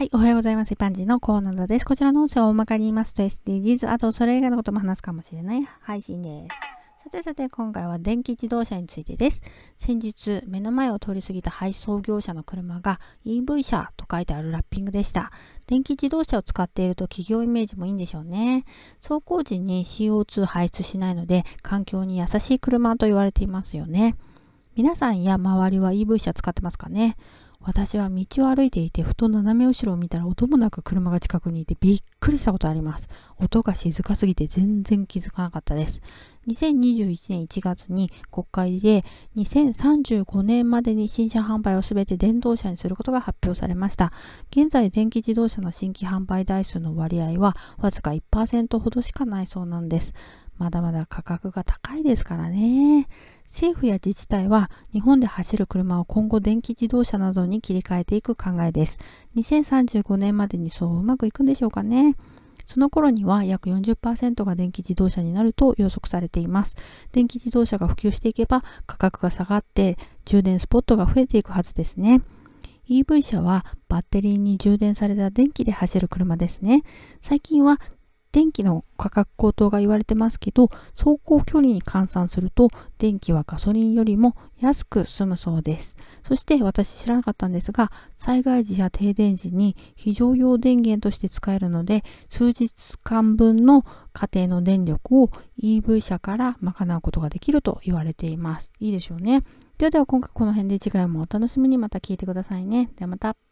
はい、おはようございます。一般人のコーナーです。こちらの音声を大まかに言いますと SDGs、あとそれ以外のことも話すかもしれない配信です。さてさて、今回は電気自動車についてです。先日、目の前を通り過ぎた配送業者の車が EV 車と書いてあるラッピングでした。電気自動車を使っていると企業イメージもいいんでしょうね。走行時に CO2 排出しないので、環境に優しい車と言われていますよね。皆さんや周りは EV 車使ってますかね？私は道を歩いていてふと斜め後ろを見たら音もなく車が近くにいてびっくりしたことあります。音が静かすぎて全然気づかなかったです。2021年1月に国会で2035年までに新車販売をすべて電動車にすることが発表されました。現在電気自動車の新規販売台数の割合はわずか1%ほどしかないそうなんです。まだまだ価格が高いですからね。政府や自治体は日本で走る車を今後電気自動車などに切り替えていく考えです。2035年までにそううまくいくんでしょうかね。その頃には約40%が電気自動車になると予測されています。電気自動車が普及していけば価格が下がって充電スポットが増えていくはずですね。EV 車はバッテリーに充電された電気で走る車ですね。最近は電気の価格高騰が言われてますけど、走行距離に換算すると、電気はガソリンよりも安く済むそうです。そして私知らなかったんですが、災害時や停電時に非常用電源として使えるので、数日間分の家庭の電力を EV 車から賄うことができると言われています。いいでしょうね。ではでは今回この辺で次回もお楽しみにまた聞いてくださいね。ではまた。